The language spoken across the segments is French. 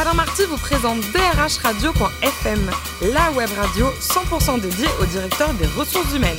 Alain Marty vous présente drhradio.fm, la web radio 100% dédiée au directeur des ressources humaines.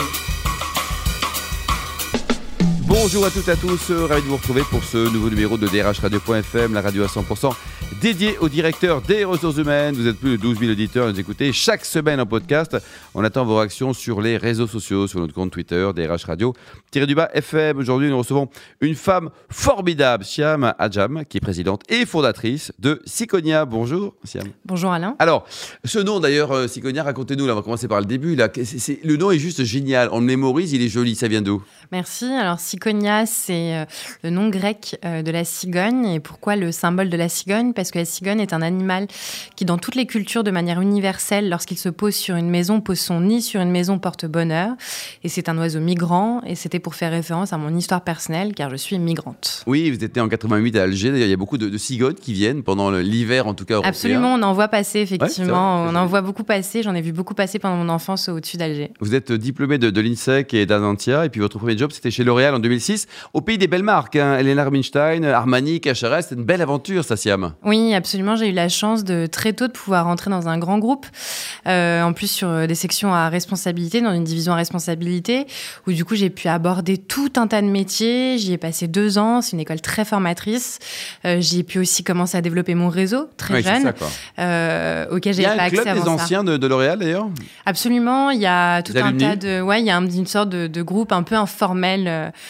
Bonjour à toutes et à tous, ravi de vous retrouver pour ce nouveau numéro de drhradio.fm, la radio à 100% dédié au directeur des ressources humaines. Vous êtes plus de 12 000 auditeurs à nous écouter chaque semaine en podcast. On attend vos réactions sur les réseaux sociaux, sur notre compte Twitter, DRH Radio, tiré du bas FM. Aujourd'hui, nous recevons une femme formidable, Siam Adjam, qui est présidente et fondatrice de Siconia. Bonjour, Siam. Bonjour, Alain. Alors, ce nom d'ailleurs, euh, Siconia, racontez-nous, là, on va commencer par le début. Là. le nom est juste génial. On le mémorise, il est joli. Ça vient d'où? Merci. Alors, Siconia, c'est euh, le nom grec euh, de la cigogne. Et pourquoi le symbole de la cigogne? Parce que la cigogne est un animal qui, dans toutes les cultures, de manière universelle, lorsqu'il se pose sur une maison, pose son nid sur une maison porte bonheur. Et c'est un oiseau migrant. Et c'était pour faire référence à mon histoire personnelle, car je suis migrante. Oui, vous étiez en 88 à Alger. D'ailleurs, il y a beaucoup de, cigognes qui viennent pendant l'hiver, en tout cas. Européen. Absolument, on en voit passer, effectivement. on en voit beaucoup passer. J'en ai vu beaucoup passer pendant mon enfance au-dessus d'Alger. Vous êtes diplômé de, de l'INSEC et d'Azantia. Et puis votre premier job, c'était chez L'Oréal en 2006, au pays des belles marques. Hein. Elena Rubinstein, Armani, Cachares. C'était une belle aventure, ça, Siam. Oui, absolument. J'ai eu la chance de très tôt de pouvoir rentrer dans un grand groupe. Euh, en plus, sur des sections à responsabilité, dans une division à responsabilité, où du coup, j'ai pu aborder tout un tas de métiers. J'y ai passé deux ans. C'est une école très formatrice. Euh, j'y ai pu aussi commencer à développer mon réseau très jeune, euh, auquel j'ai pas accès Il y a un club des anciens de, L'Oréal d'ailleurs? Absolument. Il y a tout un tas de, ouais, il y a une sorte de, de groupe un peu informel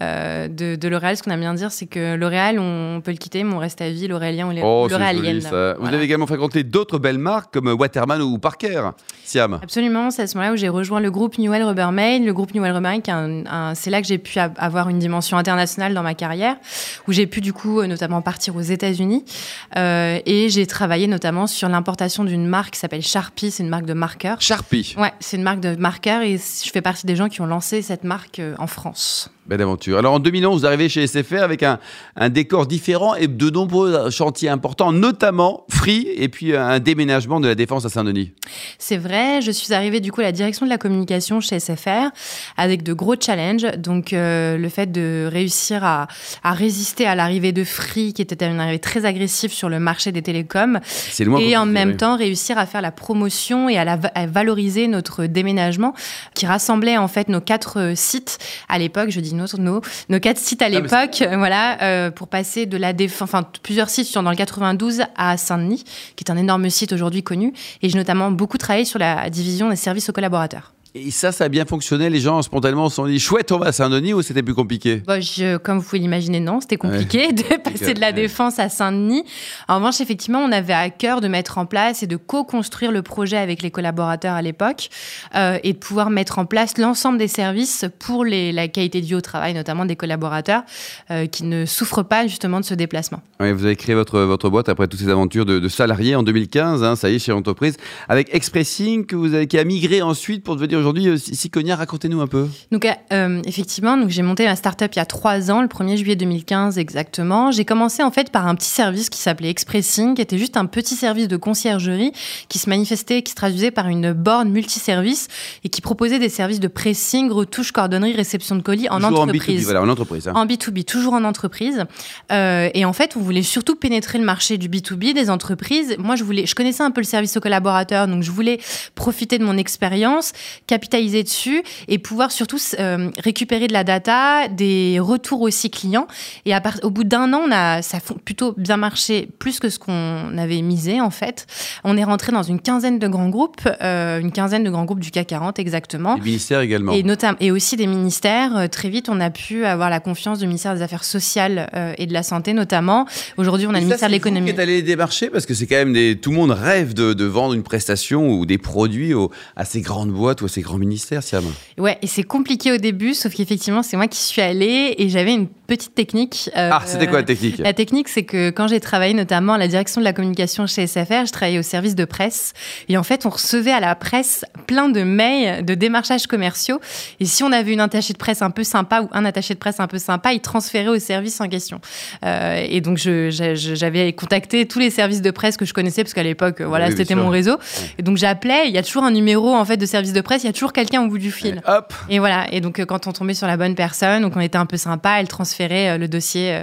euh, de, de L'Oréal. Ce qu'on aime bien dire, c'est que L'Oréal, on peut le quitter, mais on reste à vie, l'Oréalien ou oh, l'Oréalienne. Vous avez également fréquenté d'autres belles marques comme Waterman ou Parker, Siam. Absolument, c'est à ce moment-là où j'ai rejoint le groupe Newell Rubbermaid. Le groupe Newell Rubbermaid, c'est là que j'ai pu avoir une dimension internationale dans ma carrière, où j'ai pu du coup euh, notamment partir aux États-Unis. Euh, et j'ai travaillé notamment sur l'importation d'une marque qui s'appelle Sharpie, c'est une marque de marqueurs. Sharpie Ouais, c'est une marque de marqueurs et je fais partie des gens qui ont lancé cette marque en France. Belle aventure. Alors en 2011, vous arrivez chez SFR avec un, un, décor différent et de nombreux chantiers importants, notamment Free et puis un déménagement de la Défense à Saint-Denis. C'est vrai, je suis arrivée du coup à la direction de la communication chez SFR avec de gros challenges. Donc euh, le fait de réussir à, à résister à l'arrivée de Free qui était une arrivée très agressive sur le marché des télécoms et en même temps réussir à faire la promotion et à, la, à valoriser notre déménagement qui rassemblait en fait nos quatre sites à l'époque, je dis nos, nos, quatre sites à l'époque, voilà, euh, pour passer de la défense, enfin plusieurs sites sont dans le 92 à Saint-Denis, qui est un énorme site aujourd'hui connu. Et j'ai notamment beaucoup travaillé sur la division des services aux collaborateurs. Et ça, ça a bien fonctionné. Les gens spontanément se sont dit chouette, on va à Saint-Denis ou c'était plus compliqué? Bah, je, Comme vous pouvez l'imaginer, non, c'était compliqué de passer de la défense à Saint-Denis. En revanche, effectivement, on avait à cœur de mettre en place et de co-construire le projet avec les collaborateurs à l'époque euh, et de pouvoir mettre en place l'ensemble des services pour les, la qualité de vie au travail, notamment des collaborateurs euh, qui ne souffrent pas justement de ce déplacement. Vous avez créé votre, votre boîte après toutes ces aventures de, de salariés en 2015, hein, ça y est, chez l'entreprise, avec Expressing que vous avez, qui a migré ensuite pour devenir aujourd'hui, euh, Siconia, racontez-nous un peu. Donc, euh, effectivement, donc j'ai monté ma start-up il y a trois ans, le 1er juillet 2015 exactement. J'ai commencé en fait par un petit service qui s'appelait Expressing, qui était juste un petit service de conciergerie qui se manifestait, qui se traduisait par une borne multiservice et qui proposait des services de pressing, retouche, cordonnerie, réception de colis en entreprise. En B2B, voilà, en entreprise. Hein. En B2B, toujours en entreprise. Euh, et en fait, on voulait surtout pénétrer le marché du B2B, des entreprises. Moi, je voulais, je connaissais un peu le service aux collaborateurs, donc je voulais profiter de mon expérience, capitaliser dessus et pouvoir surtout euh, récupérer de la data, des retours aussi clients. Et à part, au bout d'un an, on a, ça a plutôt bien marché, plus que ce qu'on avait misé en fait. On est rentré dans une quinzaine de grands groupes, euh, une quinzaine de grands groupes du CAC 40 exactement. Des ministères également. Et, notamment, et aussi des ministères. Euh, très vite, on a pu avoir la confiance du ministère des Affaires sociales et de la Santé notamment. Aujourd'hui, on a le ministère de l'économie. Qui est allé démarcher? Parce que c'est quand même des, tout le monde rêve de, de, vendre une prestation ou des produits à ces grandes boîtes ou à ces grands ministères, Siam. Ouais, et c'est compliqué au début, sauf qu'effectivement, c'est moi qui suis allée et j'avais une petite technique. Euh, ah, c'était quoi la technique La technique, c'est que quand j'ai travaillé notamment à la direction de la communication chez SFR, je travaillais au service de presse. Et en fait, on recevait à la presse plein de mails de démarchages commerciaux. Et si on avait une attachée de presse un peu sympa ou un attaché de presse un peu sympa, il transférait au service en question. Euh, et donc, j'avais contacté tous les services de presse que je connaissais, parce qu'à l'époque, voilà, c'était mon réseau. Et donc, j'appelais. Il y a toujours un numéro en fait de service de presse. Il y a toujours quelqu'un au bout du fil. Et hop. Et voilà. Et donc, quand on tombait sur la bonne personne, donc on était un peu sympa, elle transférait transférer le dossier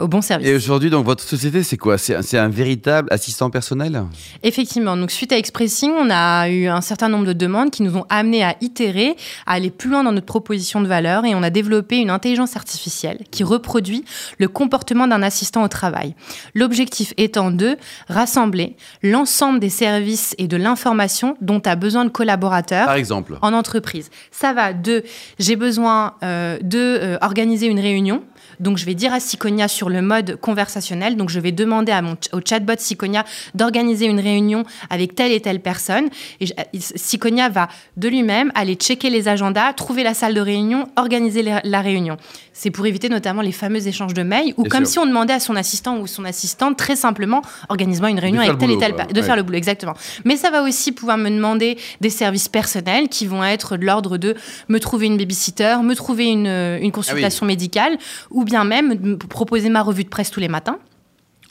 au bon service. Et aujourd'hui, donc votre société, c'est quoi? C'est un, véritable assistant personnel? Effectivement. Donc suite à Expressing, on a eu un certain nombre de demandes qui nous ont amené à itérer, à aller plus loin dans notre proposition de valeur, et on a développé une intelligence artificielle qui reproduit le comportement d'un assistant au travail. L'objectif étant de rassembler l'ensemble des services et de l'information dont a besoin le collaborateur. Par exemple. En entreprise. Ça va de j'ai besoin euh, de euh, organiser une réunion donc, je vais dire à Siconia sur le mode conversationnel. Donc, je vais demander à mon, au chatbot Siconia d'organiser une réunion avec telle et telle personne. Et Siconia va de lui-même aller checker les agendas, trouver la salle de réunion, organiser la réunion. C'est pour éviter notamment les fameux échanges de mails ou comme si on demandait à son assistant ou son assistante très simplement organise-moi une réunion avec telle et telle de faire le boulot exactement. Mais ça va aussi pouvoir me demander des services personnels qui vont être de l'ordre de me trouver une babysitter, me trouver une, une consultation ah médicale ou bien même proposer ma revue de presse tous les matins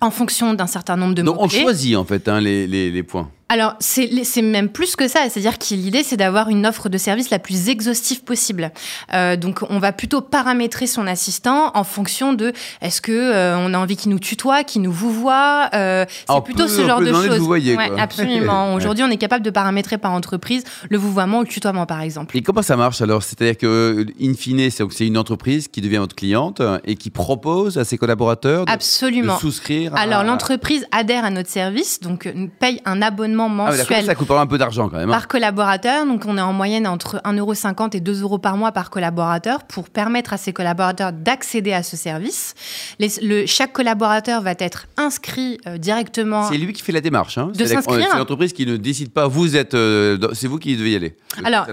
en fonction d'un certain nombre de mots. Donc on choisit en fait hein, les, les, les points. Alors, c'est même plus que ça. C'est-à-dire que l'idée, c'est d'avoir une offre de service la plus exhaustive possible. Euh, donc, on va plutôt paramétrer son assistant en fonction de est-ce que euh, on a envie qu'il nous tutoie, qu'il nous vous voit. Euh, c'est plutôt ce genre de choses. Voyez, ouais, absolument. Aujourd'hui, on est capable de paramétrer par entreprise le vouvoiement ou le tutoiement, par exemple. Et comment ça marche alors? C'est-à-dire que, in fine, c'est une entreprise qui devient votre cliente et qui propose à ses collaborateurs de, absolument. souscrire. Alors, l'entreprise adhère à notre service, donc paye un abonnement ah mensuel. ça coûte un peu d'argent quand même. Hein. Par collaborateur. Donc, on est en moyenne entre 1,50€ et 2 euros par mois par collaborateur pour permettre à ces collaborateurs d'accéder à ce service. le, chaque collaborateur va être inscrit euh, directement. C'est lui qui fait la démarche. Hein. De s'inscrire. C'est l'entreprise qui ne décide pas. Vous êtes. Euh, c'est vous qui devez y aller. Alors,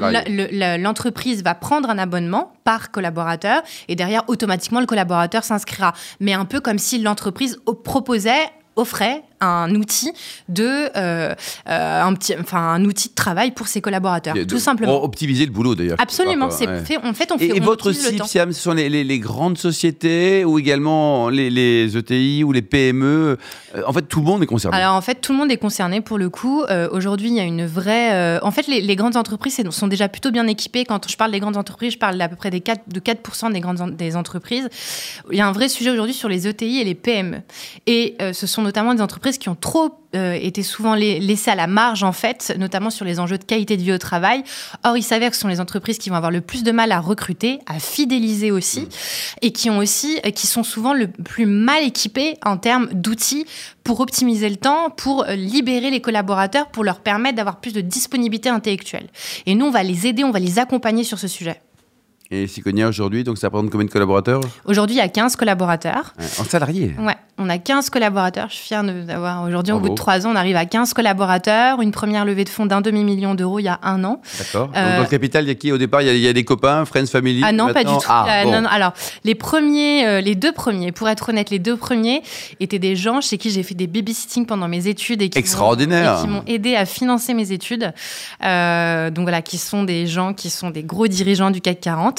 l'entreprise va prendre un abonnement par collaborateur et derrière, automatiquement, le collaborateur s'inscrira. Mais un peu comme si l'entreprise proposait offrait un outil de euh, euh, un petit enfin un outil de travail pour ses collaborateurs tout simplement. optimiser le boulot d'ailleurs. Absolument c'est fait en fait on fait et, votre cible Siam ce sont les, les, grandes sociétés ou également les, les, ETI ou les PME euh, en fait tout le monde est concerné. Alors en fait tout le monde est concerné pour le coup. Aujourd'hui il y a une vraie en fait les, grandes entreprises sont déjà plutôt bien équipées. Quand je parle des grandes entreprises je parle d'à peu près des 4 de 4% des grandes des entreprises. Il y a un vrai sujet aujourd'hui sur les ETI et les PME et ce sont notamment des entreprises qui ont trop euh, été souvent laissées à la marge, en fait, notamment sur les enjeux de qualité de vie au travail. Or, il s'avère que ce sont les entreprises qui vont avoir le plus de mal à recruter, à fidéliser aussi, mmh. et qui ont aussi, euh, qui sont souvent le plus mal équipées en termes d'outils pour optimiser le temps, pour euh, libérer les collaborateurs, pour leur permettre d'avoir plus de disponibilité intellectuelle. Et nous, on va les aider, on va les accompagner sur ce sujet. Et Siconia aujourd'hui, donc ça représente combien de collaborateurs Aujourd'hui, il y a 15 collaborateurs. en salariés Ouais, on a 15 collaborateurs. Je suis fière d'avoir aujourd'hui, au bout de trois ans, on arrive à 15 collaborateurs. Une première levée de fonds d'un demi-million d'euros il y a un an. D'accord. Euh... Dans le capital, il y a qui? Au départ il y, a, des copains, Friends, Family Ah non, pas du tout. Ah, euh, non, Alors, les premiers, euh, les deux premiers, pour être honnête, les deux premiers étaient des gens chez qui j'ai fait des babysitting pendant mes études et qui m'ont aidé à financer mes études. Euh, donc voilà, qui sont des gens qui sont des gros dirigeants du CAC 40.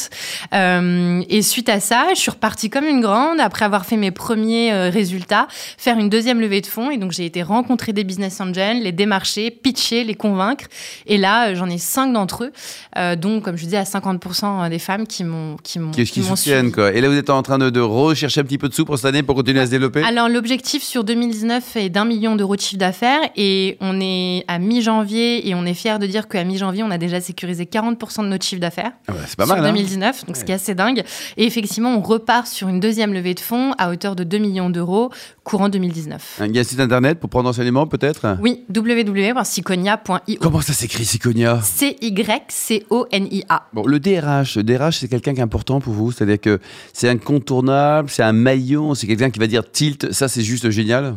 Et suite à ça, je suis repartie comme une grande après avoir fait mes premiers résultats résultat, faire une deuxième levée de fonds. Et donc, j'ai été rencontrer des business angels, les démarcher, pitcher, les convaincre. Et là, euh, j'en ai cinq d'entre eux, euh, donc, comme je disais, à 50% des femmes qui m'ont qui m'ont qui, qui soutiennent quoi? Et là, vous êtes en train de, de, rechercher un petit peu de sous pour cette année pour continuer à se développer? Alors, l'objectif sur 2019 est d'un million d'euros de chiffre d'affaires et on est à mi-janvier et on est fier de dire qu'à mi-janvier, on a déjà sécurisé 40% de notre chiffre d'affaires. Ah bah, c'est pas mal. Sur 2019, hein? Donc ce qui est assez dingue. Et effectivement, on repart sur une deuxième levée de fonds à hauteur de 2 millions d'euros courant 2019. Il y a un site internet pour prendre enseignement peut-être? Oui, www.siconia.io. Comment ça s'écrit Siconia? C-Y-C-O-N-I-A. Bon, le DRH, le DRH c'est quelqu'un qui est important pour vous, c'est-à-dire que c'est incontournable, c'est un maillon, c'est quelqu'un qui va dire tilt, ça c'est juste génial?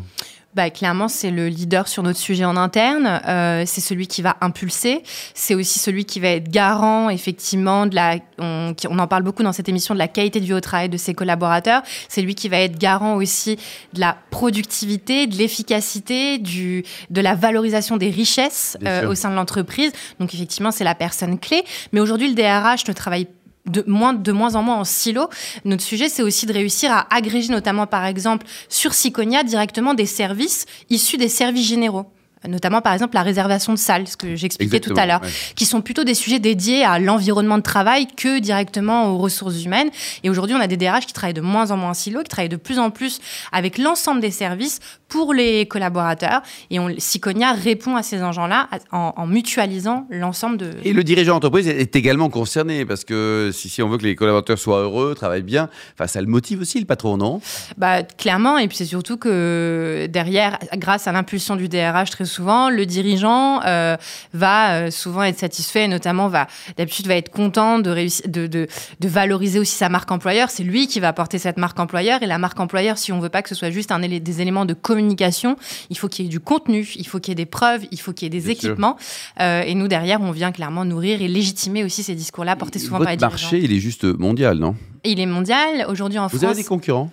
Bah, clairement, c'est le leader sur notre sujet en interne. Euh, c'est celui qui va impulser. C'est aussi celui qui va être garant, effectivement, de la. On, on, en parle beaucoup dans cette émission de la qualité de vie au travail de ses collaborateurs. C'est lui qui va être garant aussi de la productivité, de l'efficacité, du de la valorisation des richesses euh, au sein de l'entreprise. Donc, effectivement, c'est la personne clé. Mais aujourd'hui, le DRH ne travaille de moins, de moins en moins en silo. Notre sujet, c'est aussi de réussir à agréger, notamment par exemple sur Siconia, directement des services issus des services généraux. Notamment par exemple la réservation de salles, ce que j'expliquais tout à l'heure, ouais. qui sont plutôt des sujets dédiés à l'environnement de travail que directement aux ressources humaines. Et aujourd'hui, on a des DRH qui travaillent de moins en moins en silo, qui travaillent de plus en plus avec l'ensemble des services pour les collaborateurs. Et on, Siconia répond à ces enjeux-là en, en mutualisant l'ensemble de... Et le dirigeant d'entreprise est également concerné parce que si, si on veut que les collaborateurs soient heureux, travaillent bien, enfin, ça le motive aussi le patron, non? Bah, clairement, et puis c'est surtout que derrière, grâce à l'impulsion du DRH, très souvent, le dirigeant euh, va euh, souvent être satisfait, et notamment va d'habitude va être content de réussir, de, de, de valoriser aussi sa marque employeur. C'est lui qui va porter cette marque employeur, et la marque employeur, si on veut pas que ce soit juste un, des éléments de communication, il faut qu'il y ait du contenu, il faut qu'il y ait des preuves, il faut qu'il y ait des Bien équipements. Euh, et nous derrière, on vient clairement nourrir et légitimer aussi ces discours-là portés souvent par les dirigeants. marché, il est juste mondial, non? Il est mondial aujourd'hui en Vous France. avez des concurrents?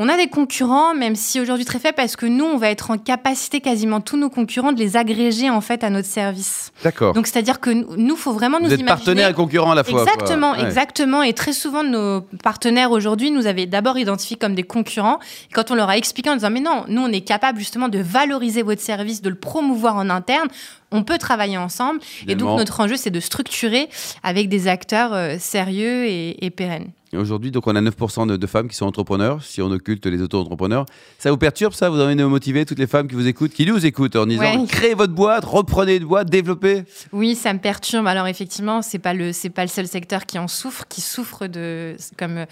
On a des concurrents, même si aujourd'hui très faible, parce que nous, on va être en capacité quasiment tous nos concurrents de les agréger en fait à notre service. D'accord. Donc c'est-à-dire que nous, faut vraiment nous Vous êtes imaginer. partenaire et concurrent à la fois. Exactement, Ouais. exactement. Et très souvent, nos partenaires aujourd'hui nous avaient d'abord identifiés comme des concurrents. Et quand on leur a expliqué en disant, mais non, nous, on est capable justement de valoriser votre service, de le promouvoir en interne, on peut travailler ensemble. Et donc, notre enjeu, c'est de structurer avec des acteurs euh, sérieux et, et pérennes. Aujourd'hui, donc, on a 9% de, de femmes qui sont entrepreneurs, si on occulte les auto-entrepreneurs. Ça vous perturbe, ça? Vous avez envie de motiver toutes les femmes qui vous écoutent, qui nous écoutent en disant Ouais. créez votre boîte, reprenez une boîte, développez? Oui, ça me perturbe. Alors effectivement, c'est pas le pas le seul secteur qui en souffre, qui souffre de comme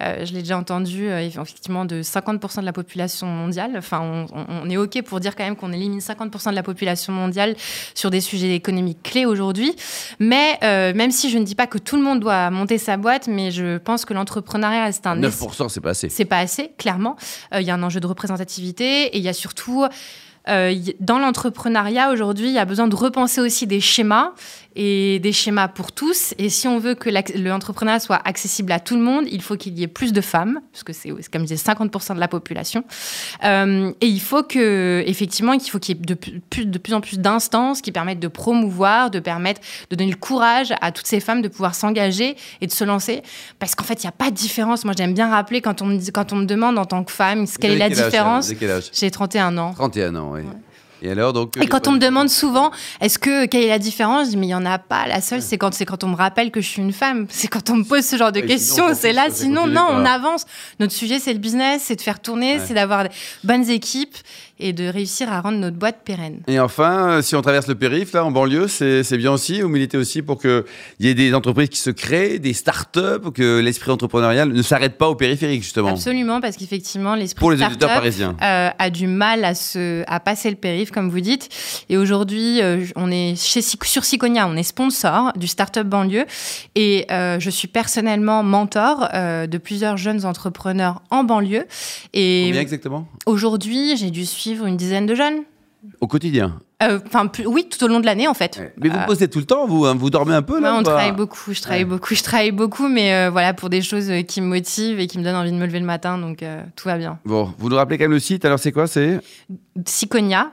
euh, je l'ai déjà entendu euh, effectivement de 50% de la population mondiale. Enfin, on est ok pour dire quand même qu'on élimine 50% de la population mondiale sur des sujets économiques clés aujourd'hui. Mais euh, même si je ne dis pas que tout le monde doit monter sa boîte, mais je pense que l'entrepreneuriat c'est un 9%, c'est pas assez. c'est pas assez, clairement. Euh, Il y a un enjeu de représentativité et il y a surtout, euh, dans l'entrepreneuriat aujourd'hui, il y a besoin de repenser aussi des schémas et des schémas pour tous. Et si on veut que l'entrepreneuriat soit accessible à tout le monde, il faut qu'il y ait plus de femmes, parce que c'est, comme je disais, 50% de la population. Euh, et il faut que, effectivement, qu'il faut qu'il y ait de plus, de plus en plus d'instances qui permettent de promouvoir, de permettre de donner le courage à toutes ces femmes de pouvoir s'engager et de se lancer. Parce qu'en fait, il n'y a pas de différence. Moi, j'aime bien rappeler quand on me, dit- quand on me demande en tant que femme quelle est la différence. J'ai 31 ans. 31 ans, Et alors, donc. Et quand on me demande souvent, est-ce que quelle est la différence Je dis mais il y en a pas. La seule, c'est quand quand on me rappelle que je suis une femme. C'est quand on me pose ce genre de questions. C'est là. Sinon, non, on avance. Notre sujet, c'est le business, c'est de faire tourner, Ouais. c'est d'avoir de bonnes équipes et de réussir à rendre notre boîte pérenne. Et enfin, euh, si on traverse le périph, là, en banlieue, c'est bien aussi. Vous militez aussi pour qu'il y ait des entreprises qui se créent, des start-up, que l'esprit entrepreneurial ne s'arrête pas au périphérique, justement. Absolument, parce qu'effectivement, l'esprit start-up, euh, a du mal à, se, à passer le périph, comme vous dites. Et aujourd'hui, euh, on est chez, sur Siconia, on est sponsor du Startup Banlieue. Et euh, je suis personnellement mentor de plusieurs jeunes entrepreneurs en banlieue. Et Combien exactement? aujourd'hui, j'ai dû suivre une dizaine de jeunes. Au quotidien. Euh, Enfin, oui, tout au long de l'année, en fait. Mais vous Euh, postez tout le temps, vous hein Vous dormez un peu, là Ouais, on travaille beaucoup, je travaille Ouais. beaucoup, je travaille beaucoup, mais euh, voilà, pour des choses euh, qui me motivent et qui me donnent envie de me lever le matin, donc tout va bien. Bon, vous nous rappelez quand même le site, alors c'est quoi C'est Siconia,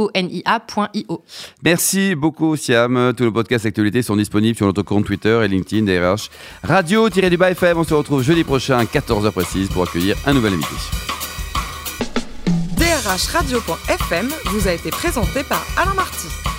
C-Y-C-O-N-I-A.io. Merci beaucoup, Siam. Tous nos podcasts actualités sont disponibles sur notre compte Twitter et LinkedIn DRH. Radio-du-bas FM, on se retrouve jeudi prochain à 14h précise pour accueillir un nouvel invité. drhradio.fm vous a été présenté par Alain Marty.